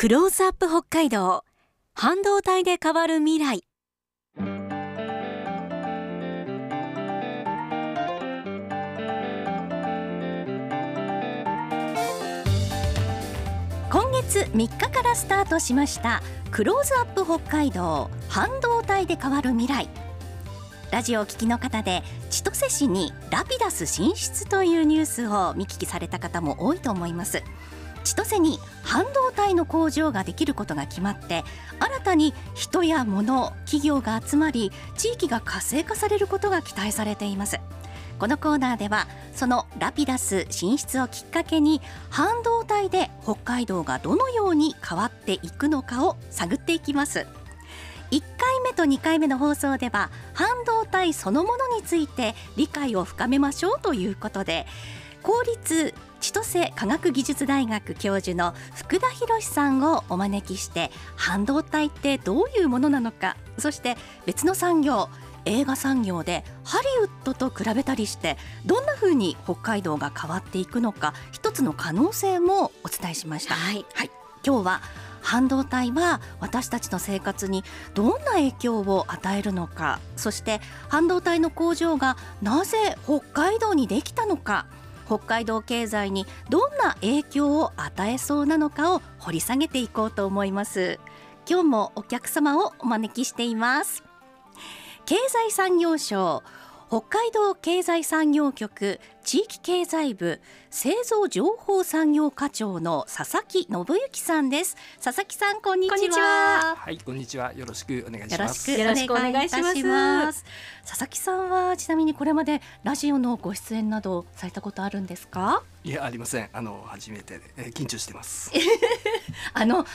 クローズアップ北海道。半導体で変わる未来。今月3日からスタートしました。クローズアップ北海道。半導体で変わる未来。ラジオを聞きの方で千歳市にラピダス進出というニュースを見聞きされた方も多いと思います。千歳に半導体の工場ができることが決まって新たに人や物企業が集まり地域が活性化されることが期待されています。このコーナーではそのラピダス進出をきっかけに半導体で北海道がどのように変わっていくのかを探っていきます。1回目と2回目の放送では半導体そのものについて理解を深めましょうということで公立千歳科学技術大学教授の福田博さんをお招きして半導体ってどういうものなのかそして別の産業映画産業でハリウッドと比べたりしてどんな風に北海道が変わっていくのか一つの可能性もお伝えしました。はい、はい、今日は半導体は私たちの生活にどんな影響を与えるのかそして半導体の工場がなぜ北海道にできたのか北海道経済にどんな影響を与えそうなのかを掘り下げていこうと思います。今日もお客様をお招きしています。経済産業省北海道経済産業局地域経済部製造情報産業課長の佐々木信之さんです。佐々木さんこんにちは。は。いこんにちは。よろしくお願いします。よろしくお願いします。佐々木さんはちなみにこれまでラジオのご出演などされたことあるんですか？いやありません。あの初めてで、えー、緊張してます。あの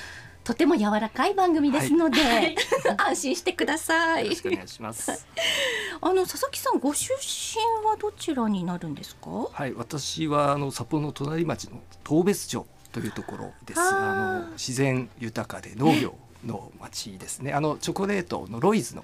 とても柔らかい番組ですので、はい、安心してください。よろしくお願いします。あの佐々木さんご出身はどちらになるんですか？はい、私はあの札幌の隣町の当別町というところです。あの自然豊かで農業の町ですね。あのチョコレートのロイズの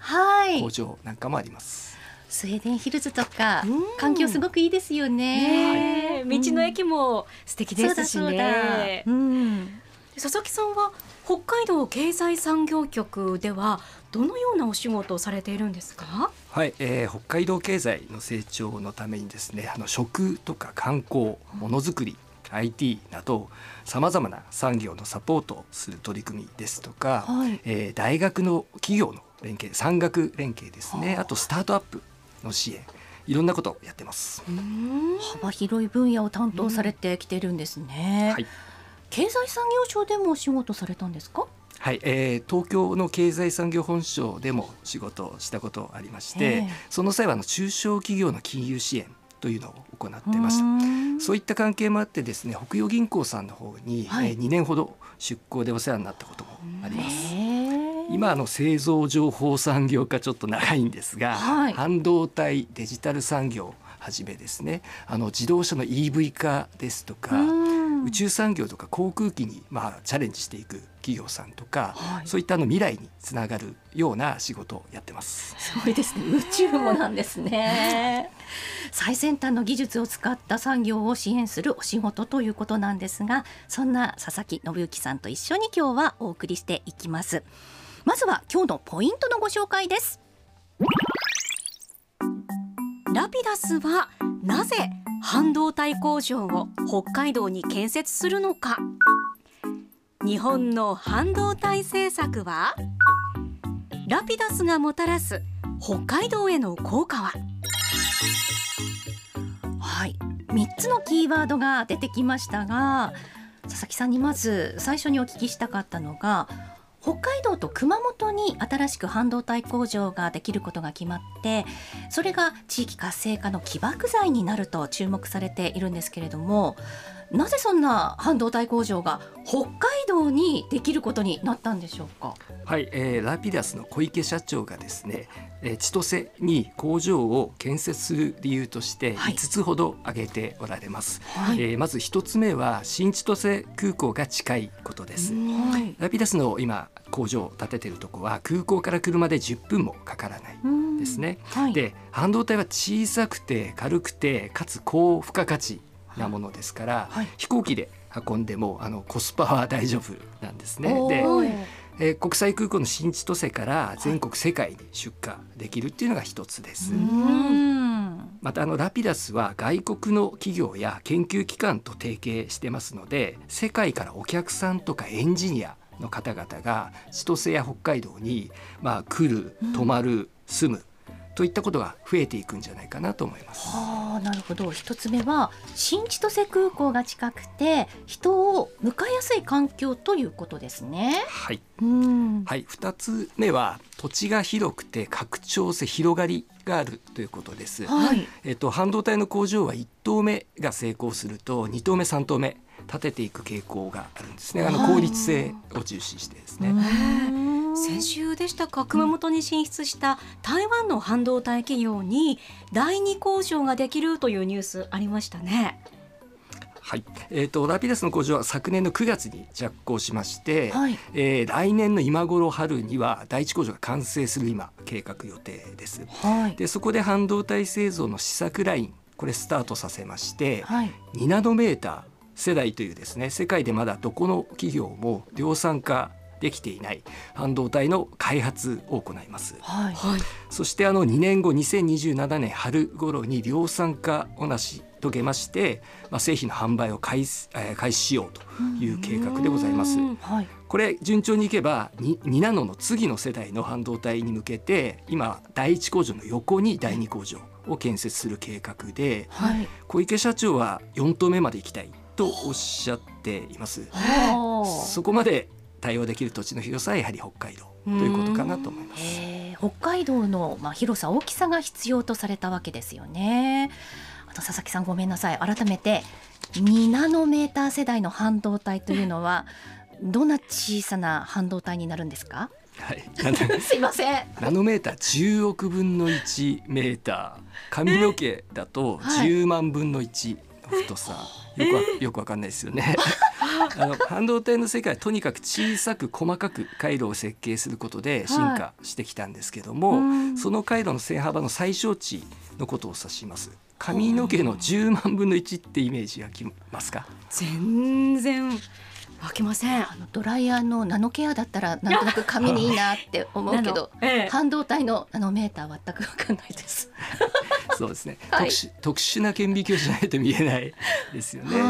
工場なんかもあります。はいスウェーデンヒルズとか、環境すごくいいですよね。ね道の駅も素敵ですしね。うん、佐々木さんは北海道経済産業局ではどのようなお仕事をされているんですか？はい、えー、北海道経済の成長のためにですねあの食とか観光ものづくり、うん、IT などさまざまな産業のサポートをする取り組みですとか、はい、えー、大学の企業の連携産学連携ですね。あ。とスタートアップの支援いろんなことをやってます。幅広い分野を担当されてきてるんですね、はい経済産業省でもお仕事されたんですか？はい、えー、東京の経済産業本省でも仕事をしたことありまして、その際はあの中小企業の金融支援というのを行ってました。そういった関係もあってですね北洋銀行さんの方に、はい、えー、2年ほど出向でお世話になったこともあります。今の製造情報産業化ちょっと長いんですが、はい、半導体デジタル産業はじめですねあの自動車の EV 化ですとか宇宙産業とか航空機にまあチャレンジしていく企業さんとか、はい、そういったあの未来につながるような仕事をやってます。すごいですね。宇宙もなんですね。最先端の技術を使った産業を支援するお仕事ということなんですが、そんな佐々木信之さんと一緒に今日はお送りしていきます。まずは今日のポイントのご紹介です。ラピダスはなぜ半導体工場を北海道に建設するのか。日本の半導体政策は？ラピダスがもたらす北海道への効果は？はい。3つのキーワードが出てきましたが佐々木さんにまず最初にお聞きしたかったのが北海道と熊本に新しく半導体工場ができることが決まってそれが地域活性化の起爆剤になると注目されているんですけれどもなぜそんな半導体工場が北海道にできることになったんでしょうか？はい、えー、ラピダスの小池社長がですね、えー、千歳に工場を建設する理由として5つほど挙げておられます。はい、えー、まず1つ目は新千歳空港が近いことです。はい、ラピダスの今工場を建ててるとこは空港から車で10分もかからないですね。はい、で半導体は小さくて軽くてかつ高付加価値なものですから、はい、飛行機で運んでもあのコスパは大丈夫なんですね。でえー、国際空港の新千歳から全国世界に出荷できるっていうのが一つです。またあのラピダスは外国の企業や研究機関と提携してますので世界からお客さんとかエンジニアの方々が千歳や北海道にまあ来る泊まる住むといったことが増えていくんじゃないかなと思います。はあ、なるほど。一つ目は新千歳空港が近くて人を迎えやすい環境ということですね。はい。うん。はい。二つ目は土地が広くて拡張性広がりがあるということです。はい。えっと半導体の工場は一棟目が成功すると二棟目三棟目立てていく傾向があるんですね。あの効率性を重視してですね。先週でしたか？熊本に進出した台湾の半導体企業に第二工場ができるというニュースありましたね。はい、えっ、ー、とラピダスの工場は昨年の9月に着工しまして、はい、えー、来年の今頃春には第一工場が完成する今計画予定です。はい、でそこで半導体製造の試作ラインこれスタートさせまして、はい、2ナノメーター世代というですね世界でまだどこの企業も量産化できていない半導体の開発を行います、はい、そしてあの2年後2027年春頃に量産化を成し遂げまして、まあ、製品の販売を開始,、えー、開始しようという計画でございます。はい、これ順調にいけば 2, 2ナノの次の世代の半導体に向けて今第一工場の横に第二工場を建設する計画で、はい、小池社長は4棟目まで行きたいとおっしゃっています。そこまで対応できる土地の広さはやはり北海道ということかなと思います。北海道のまあ広さ大きさが必要とされたわけですよね。あと佐々木さんごめんなさい改めて2ナノメーター世代の半導体というのはどんな小さな半導体になるんですか？はい、すいません。ナノメーター10億分の1メーター、髪の毛だと10万分の1の太さ。はいよくよくわかんないですよね。あの半導体の世界はとにかく小さく細かく回路を設計することで進化してきたんですけども、はい、その回路の線幅の最小値のことを指します。髪の毛の10万分の1ってイメージがきますか？全然飽きません。あのドライヤーのナノケアだったらなんとなく髪にいいなって思うけ ど、ええ、半導体のナノメーターは全く分かんないです。そうですね、はい、特殊特殊な顕微鏡じゃないと見えないですよね。で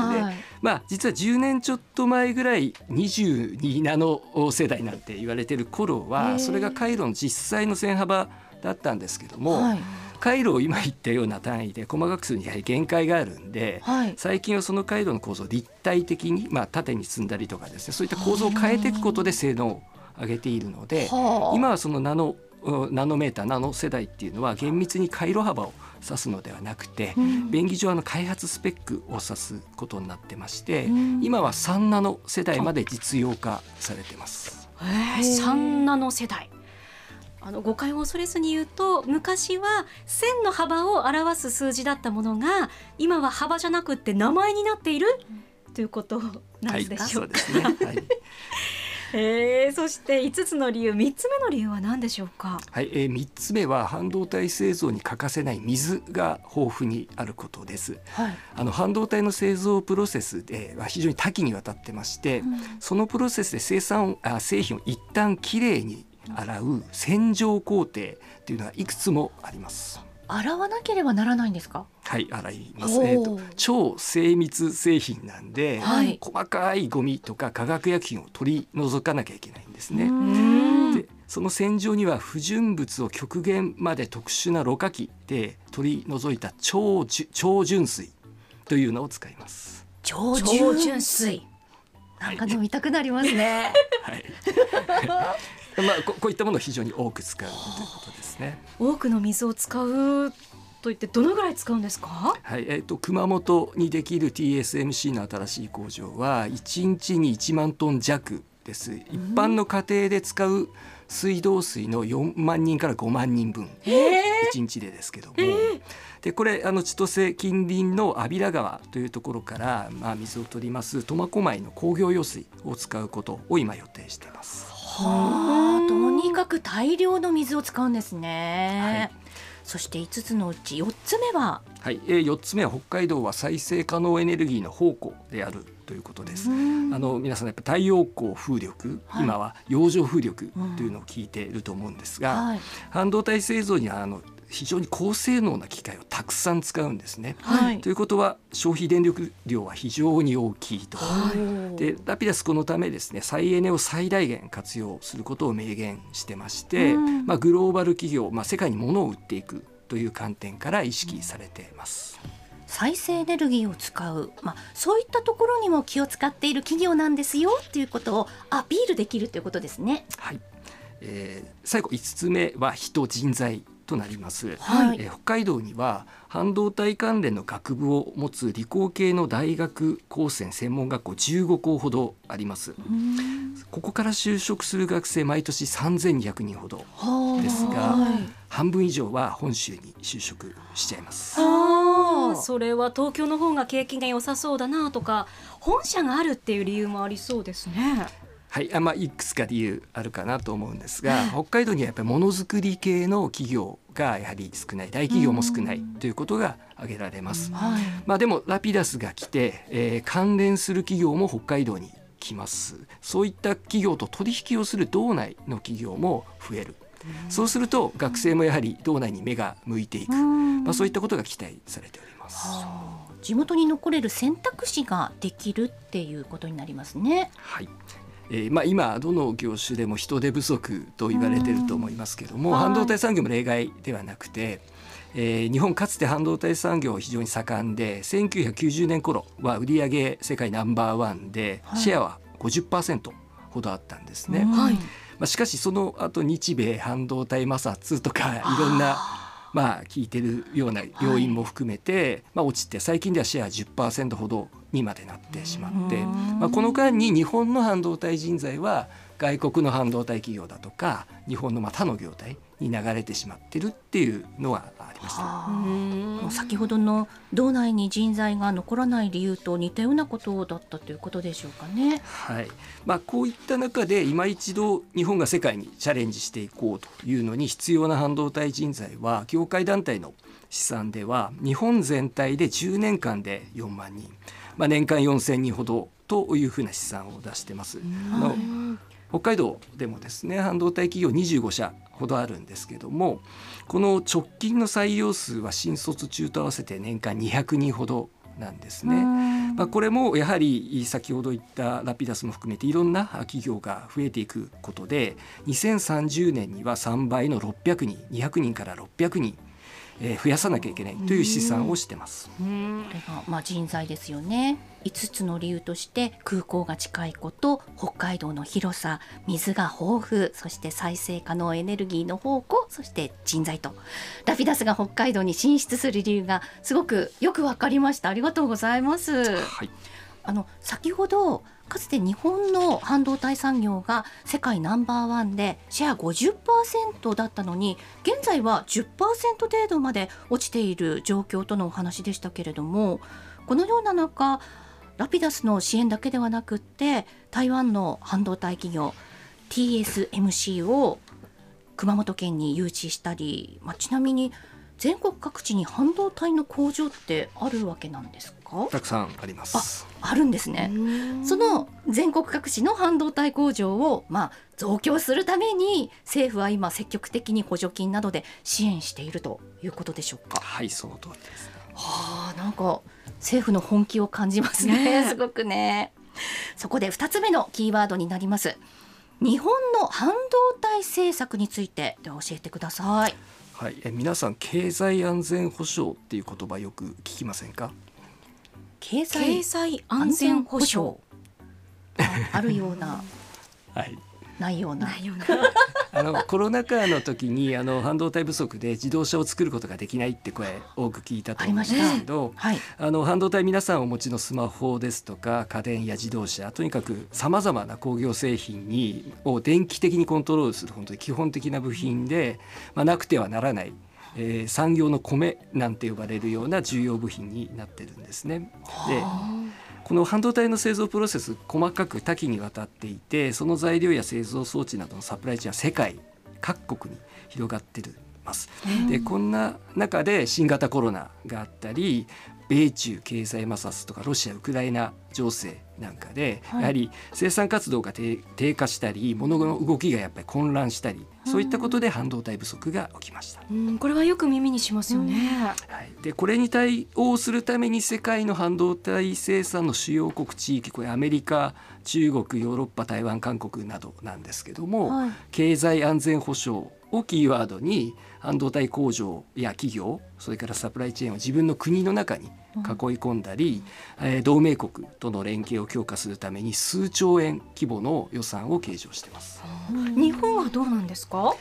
まあ実は10年ちょっと前ぐらい22ナノ世代なんて言われてる頃はそれが回路の実際の線幅だったんですけども、はい回路を今言ったような単位で細かくするにやはり限界があるんで、はい、最近はその回路の構造を立体的に、まあ、縦に積んだりとかですねそういった構造を変えていくことで性能を上げているので今はそのナノナノメーターナノ世代っていうのは厳密に回路幅を指すのではなくて、うん、便宜上の開発スペックを指すことになってまして、うん、今は3ナノ世代まで実用化されてます。3ナノ世代あの誤解を恐れずに言うと昔は線の幅を表す数字だったものが今は幅じゃなくて名前になっている、ということなんでしょうか。はい、ね。えー、そして5つの理由3つ目の理由は何でしょうか、はいえー、3つ目は半導体製造に欠かせない水が豊富にあることです、はい、あの半導体の製造プロセスでは非常に多岐にわたってまして、うん、そのプロセスで生産あ製品を一旦きれいに洗う洗浄工程っていうのはいくつもあります。洗わなければならないんですか？はい、洗います。えっと超精密製品なんで、はい、細かいゴミとか化学薬品を取り除かなきゃいけないんですね。で、その洗浄には不純物を極限まで特殊なろ過器で取り除いた超超純水というのを使います。超純水。なんか飲みたくなりますね。はい。まあここういったものを非常に多く使うということですね。多くの水を使うといってどのぐらい使うんですか？はい、えっ、ー、と熊本にできる TSMC の新しい工場は1日に1万トン弱です。一般の家庭で使う水道水の4万人から5万人分、1日でですけども。でこれあの千歳近隣の安平川というところから、まあ、水を取ります苫小牧の工業用水を使うことを今予定しています。はあ、とにかく大量の水を使うんですね。はい、そして5つのうち4つ目は？はい、えー、4つ目は北海道は再生可能エネルギーの宝庫であるということです。あの皆さんやっぱ太陽光風力、はい、今は洋上風力というのを聞いていると思うんですが、うんはい、半導体製造にはあの非常に高性能な機械をたくさん使うんですね。はい、ということは消費電力量は非常に大きいと。はい、でラピダスこのためですね再エネを最大限活用することを明言してまして、うん、まあ、グローバル企業、まあ、世界に物を売っていくという観点から意識されています。再生エネルギーを使う、まあ、そういったところにも気を使っている企業なんですよということをアピールできるということですね。はい。えー、最後5つ目は人人材となります、はい、え北海道には半導体関連の学部を持つ理工系の大学高専専門学校15校ほどあります。ここから就職する学生毎年3200人ほどですが半分以上は本州に就職しちゃいますそれは東京の方が景気が良さそうだなとか本社があるっていう理由もありそうですね。はい、あまあ、いくつか理由あるかなと思うんですが北海道にはやっぱりものづくり系の企業がやはり少ない大企業も少ないということが挙げられます。まあ、でもラピダスが来て、えー、関連する企業も北海道に来ます。そういった企業と取引をする道内の企業も増える。そうすると学生もやはり道内に目が向いていく、まあ、そういったことが期待されております。地元に残れる選択肢ができるっていうことになりますね。はい。えーまあ、今どの業種でも人手不足と言われていると思いますけども、半導体産業も例外ではなくて、えー、日本かつて半導体産業非常に盛んで1990年頃は売上世界ナンバーワンでシェアは50%ほどあったんですね。はい、まあ、しかしその後日米半導体摩擦とかいろんなまあ聞いてるような要因も含めて、まあ、落ちて最近ではシェア10%ほどにまでなってしまって、まあ、この間に日本の半導体人材は外国の半導体企業だとか日本のまあ他の業態に流れてしまってるっていうのはありました。先ほどの道内に人材が残らない理由と似たようなことだったということでしょうかね。はい。まあこういった中で今一度日本が世界にチャレンジしていこうというのに必要な半導体人材は業界団体の試算では日本全体で10年間で4万人。まあ、年間4000人ほどというふうな試算を出してます。あの北海道でもですね半導体企業25社ほどあるんですけどもこの直近の採用数は新卒中と合わせて年間200人ほどなんですね。まあ、これもやはり先ほど言ったラピダスも含めていろんな企業が増えていくことで2030年には3倍の600人200人から600人えー、増やさなきゃいけないという試算をしてます。これがまあ人材ですよね。5つの理由として空港が近いこと北海道の広さ水が豊富そして再生可能エネルギーの宝庫そして人材とラピダスが北海道に進出する理由がすごくよくわかりましたありがとうございます。はい、あの先ほどかつて日本の半導体産業が世界ナンバーワンでシェア50%だったのに現在は10%程度まで落ちている状況とのお話でしたけれどもこのような中ラピダスの支援だけではなくって台湾の半導体企業 TSMC を熊本県に誘致したり、まあ、ちなみに全国各地に半導体の工場ってあるわけなんですか？たくさんあります。ああるんですね。その全国各地の半導体工場をまあ増強するために政府は今積極的に補助金などで支援しているということでしょうか？はいその通りです、はあなんか政府の本気を感じますね。すごくね。そこで2つ目のキーワードになります。日本の半導体政策についてで教えてくださいはい、え皆さん経済安全保障っていう言葉よく聞きませんか？経済安全保障。あるような、はい、ないような。あのコロナ禍の時にあの半導体不足で自動車を作ることができないって声多く聞いたと思うんですけど、はい、あの半導体皆さんお持ちのスマホですとか家電や自動車とにかくさまざまな工業製品にを電気的にコントロールする本当に基本的な部品で、まあ、なくてはならないえー、産業の米なんて呼ばれるような重要部品になってるんですね。でこの半導体の製造プロセス細かく多岐にわたっていてその材料や製造装置などのサプライチェーンは世界各国に広がってる。ます。でこんな中で新型コロナがあったり米中経済摩擦とかロシア・ウクライナ情勢なんかで、はい、やはり生産活動が低下したり物の動きがやっぱり混乱したりそういったことで半導体不足が起きました。うん、これはよく耳にしますよね。はい、でこれに対応するために世界の半導体生産の主要国地域これアメリカ中国ヨーロッパ台湾韓国などなんですけども、はい、経済安全保障をキーワードに半導体工場や企業それからサプライチェーンを自分の国の中に囲い込んだり、うん、えー、同盟国との連携を強化するために数兆円規模の予算を計上しています。日本はどうなんですか？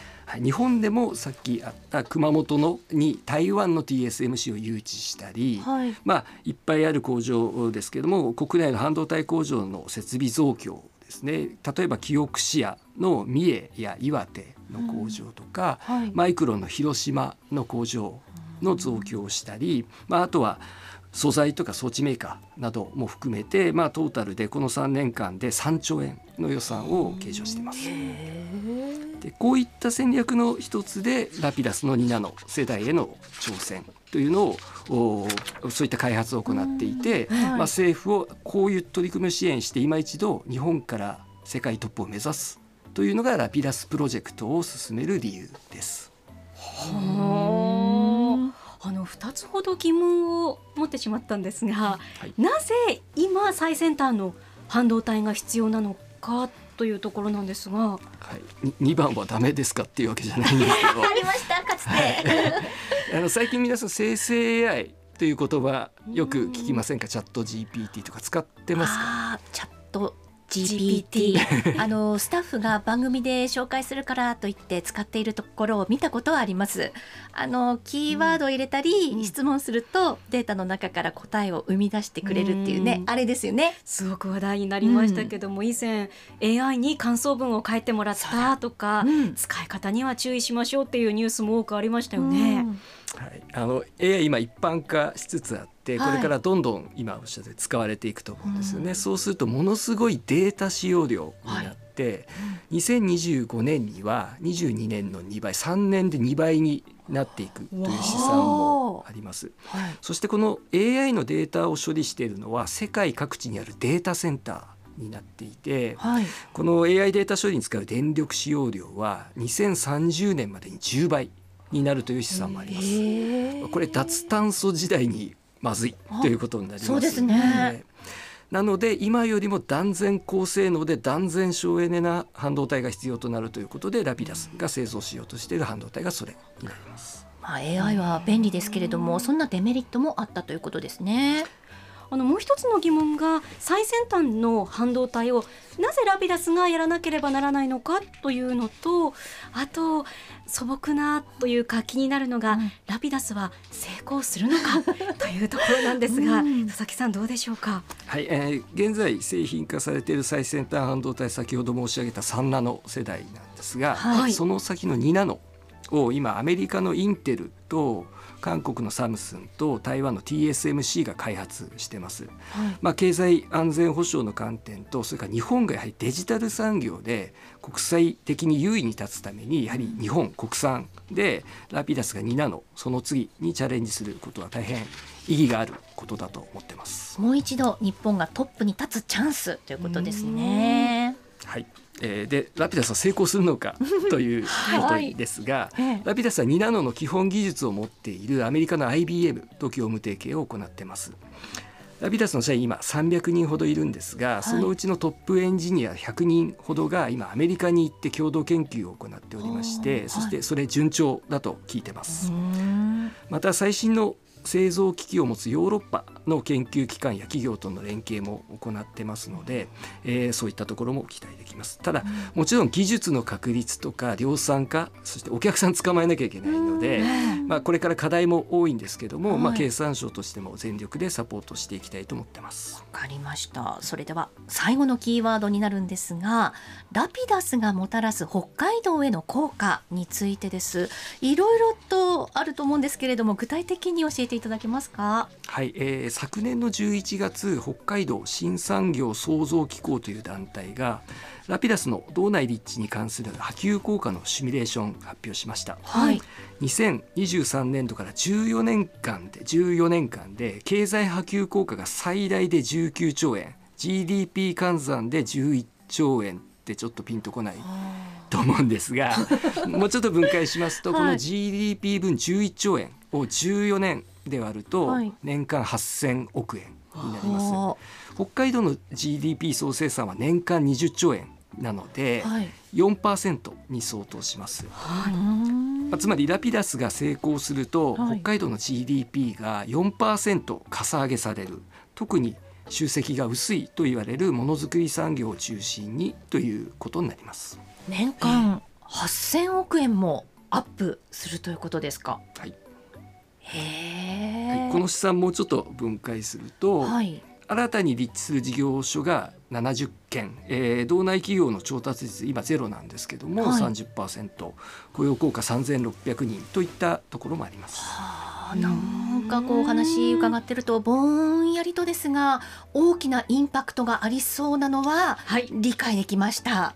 日本でもさっきあった熊本のに台湾の TSMC を誘致したり、はい、まあいっぱいある工場ですけども国内の半導体工場の設備増強ですね。例えばキオクシアの三重や岩手の工場とか、うんはい、マイクロンの広島の工場の増強をしたり、まあ、あとは素材とか装置メーカーなども含めて、まあ、トータルでこの3年間で3兆円の予算を計上しています。でこういった戦略の一つでラピダスの2ナノ世代への挑戦というのをそういった開発を行っていて、はい、まあ、政府をこういう取り組みを支援して今一度日本から世界トップを目指すというのがラピダスプロジェクトを進める理由です。はあ、あの2つほど疑問を持ってしまったんですが、はい、なぜ今最先端の半導体が必要なのかというところなんですが、はい、2番はダメですかっていうわけじゃないんですけど。ありましたかつて、はい、あの最近皆さん生成 AI という言葉よく聞きませんか？チャット GPT とか使ってますか？チャット GPT あのスタッフが番組で紹介するからと言って使っているところを見たことはあります。あのキーワードを入れたり、うん、質問するとデータの中から答えを生み出してくれるっていうね、うん、あれですよね。すごく話題になりましたけども、うん、以前 AI に感想文を書いてもらったとか、使い方には注意しましょうっていうニュースも多くありましたよね、はい、あの AI 今一般化しつつあってこれからどんどん今おっしゃって使われていくと思うんですよね、はい、そうするとものすごいデータ使用量になって、はい、2025年には22年の2倍3年で2倍になっていくという試算もあります、はい、そしてこの AI のデータを処理しているのは世界各地にあるデータセンターになっていて、はい、この AI データ処理に使う電力使用量は2030年までに10倍になるという試算もあります。これ脱炭素時代にまずいということになります、そうですね。なので今よりも断然高性能で断然省エネな半導体が必要となるということでラピダスが製造しようとしている半導体がそれになります。まあ、AI は便利ですけれども、そんなデメリットもあったということですね。あのもう一つの疑問が最先端の半導体をなぜラピダスがやらなければならないのかというのとあと素朴なというか気になるのが、うん、ラピダスは成功するのかというところなんですが、うん、佐々木さんどうでしょうか？はい、えー、現在製品化されている最先端半導体先ほど申し上げた3ナノ世代なんですが、はい、その先の2ナノを今アメリカのインテルと韓国のサムスンと台湾の TSMC が開発してます、はい、まあ、経済安全保障の観点とそれから日本がやはりデジタル産業で国際的に優位に立つためにやはり日本国産でラピダスが2ナノその次にチャレンジすることは大変意義があることだと思ってます。もう一度日本がトップに立つチャンスということですね。はいえー、でラピダスは成功するのか ということですが、はい、ラピダスは2ナノの基本技術を持っているアメリカの IBM と業務提携を行ってます。ラピダスの社員今300人ほどいるんですが、そのうちのトップエンジニア100人ほどが今アメリカに行って共同研究を行っておりまして、そしてそれ順調だと聞いてます。また最新の製造機器を持つヨーロッパの研究機関や企業との連携も行ってますので、えー、そういったところも期待できます。ただ、もちろん技術の確立とか量産化そしてお客さん捕まえなきゃいけないので、まあ、これから課題も多いんですけども、はい、まあ、経産省としても全力でサポートしていきたいと思ってます。わかりました。それでは最後のキーワードになるんですがラピダスがもたらす北海道への効果についてです。いろいろとあると思うんですけれども具体的に教えていただけますか？はい、えー、昨年の11月北海道新産業創造機構という団体がラピダスの道内立地に関する波及効果のシミュレーション発表しました、はい、2023年度から14年間で14年間で経済波及効果が最大で19兆円 GDP 換算で11兆円ってちょっとピンとこないと思うんですが もうちょっと分解しますと、この GDP 分11兆円を14年で割ると年間8000億円になります、はい、北海道の GDP 総生産は年間20兆円なので、はい、4%に相当します、はい。まあ、つまりラピダスが成功すると、はい、北海道の GDP が4%かさ上げされる。特に集積が薄いと言われるものづくり産業を中心にということになります。年間8000億円もアップするということですか？はい。はい、この試算もうちょっと分解すると、はい、新たに立地する事業所が70件、えー、道内企業の調達率今ゼロなんですけども、はい、30%雇用効果3600人といったところもあります。はあ、なんかこうお話伺ってるとぼんやりとですが大きなインパクトがありそうなのは理解できました。は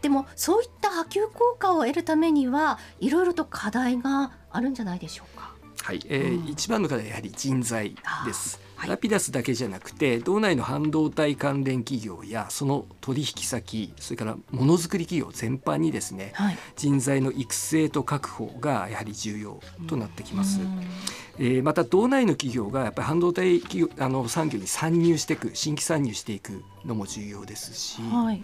い、でもそういった波及効果を得るためにはいろいろと課題があるんじゃないでしょうか？はい、えー、うん、一番の課題はやはり人材です。はい、ラピダスだけじゃなくて道内の半導体関連企業やその取引先それからものづくり企業全般にですね、はい、人材の育成と確保がやはり重要となってきます。えー、また道内の企業がやっぱり半導体企業あの産業に参入していく新規参入していくのも重要ですし、はい、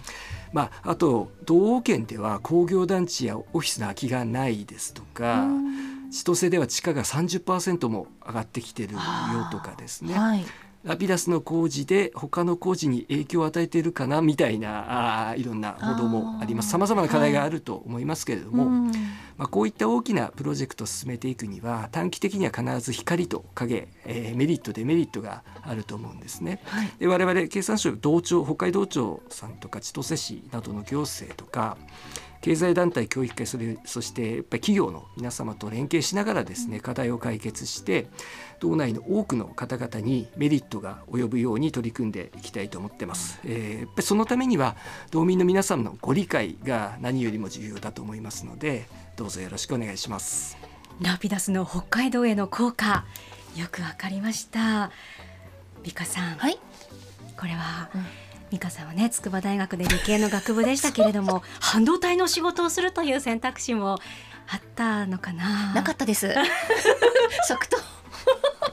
まあ、あと道央圏では工業団地やオフィスの空きがないですとか。千歳では地価が30%も上がってきてるよとかですね、はい、ラピダスの工事で他の工事に影響を与えているかなみたいなあいろんな報道もあります。さまざまな課題があると思いますけれども、はい、まあ、こういった大きなプロジェクトを進めていくには短期的には必ず光と影、えー、メリットデメリットがあると思うんですね。はい、で我々経産省同庁北海道庁さんとか千歳市などの行政とか経済団体教育会それそしてやっぱり企業の皆様と連携しながらですね課題を解決して道内の多くの方々にメリットが及ぶように取り組んでいきたいと思ってます。えー、やっぱりそのためには道民の皆様のご理解が何よりも重要だと思いますのでどうぞよろしくお願いします。ラピダスの北海道への効果よくわかりました。美香さん、はい、これは、うん美香さんはね筑波大学で理系の学部でしたけれども 半導体の仕事をするという選択肢もあったのかな？なかったです。即答。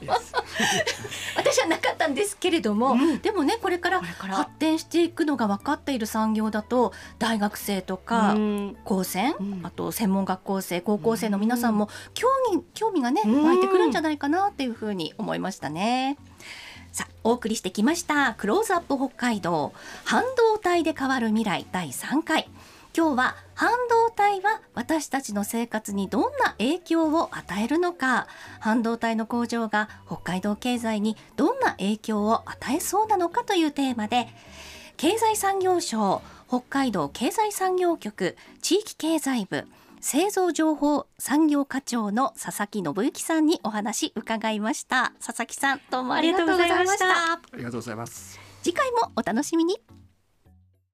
私はなかったんですけれども、うん、でもねこれから発展していくのが分かっている産業だと大学生とか高専、うん、あと専門学校生高校生の皆さんも興味興味がね湧いてくるんじゃないかなっていうふうに思いましたね。さあお送りしてきましたクローズアップ北海道半導体で変わる未来第3回。今日は半導体は私たちの生活にどんな影響を与えるのか。半導体の工場が北海道経済にどんな影響を与えそうなのかというテーマで経済産業省北海道経済産業局地域経済部製造情報産業課長の佐々木信之さんにお話伺いました。佐々木さんどうもありがとうございました。ありがとうございます。次回もお楽しみに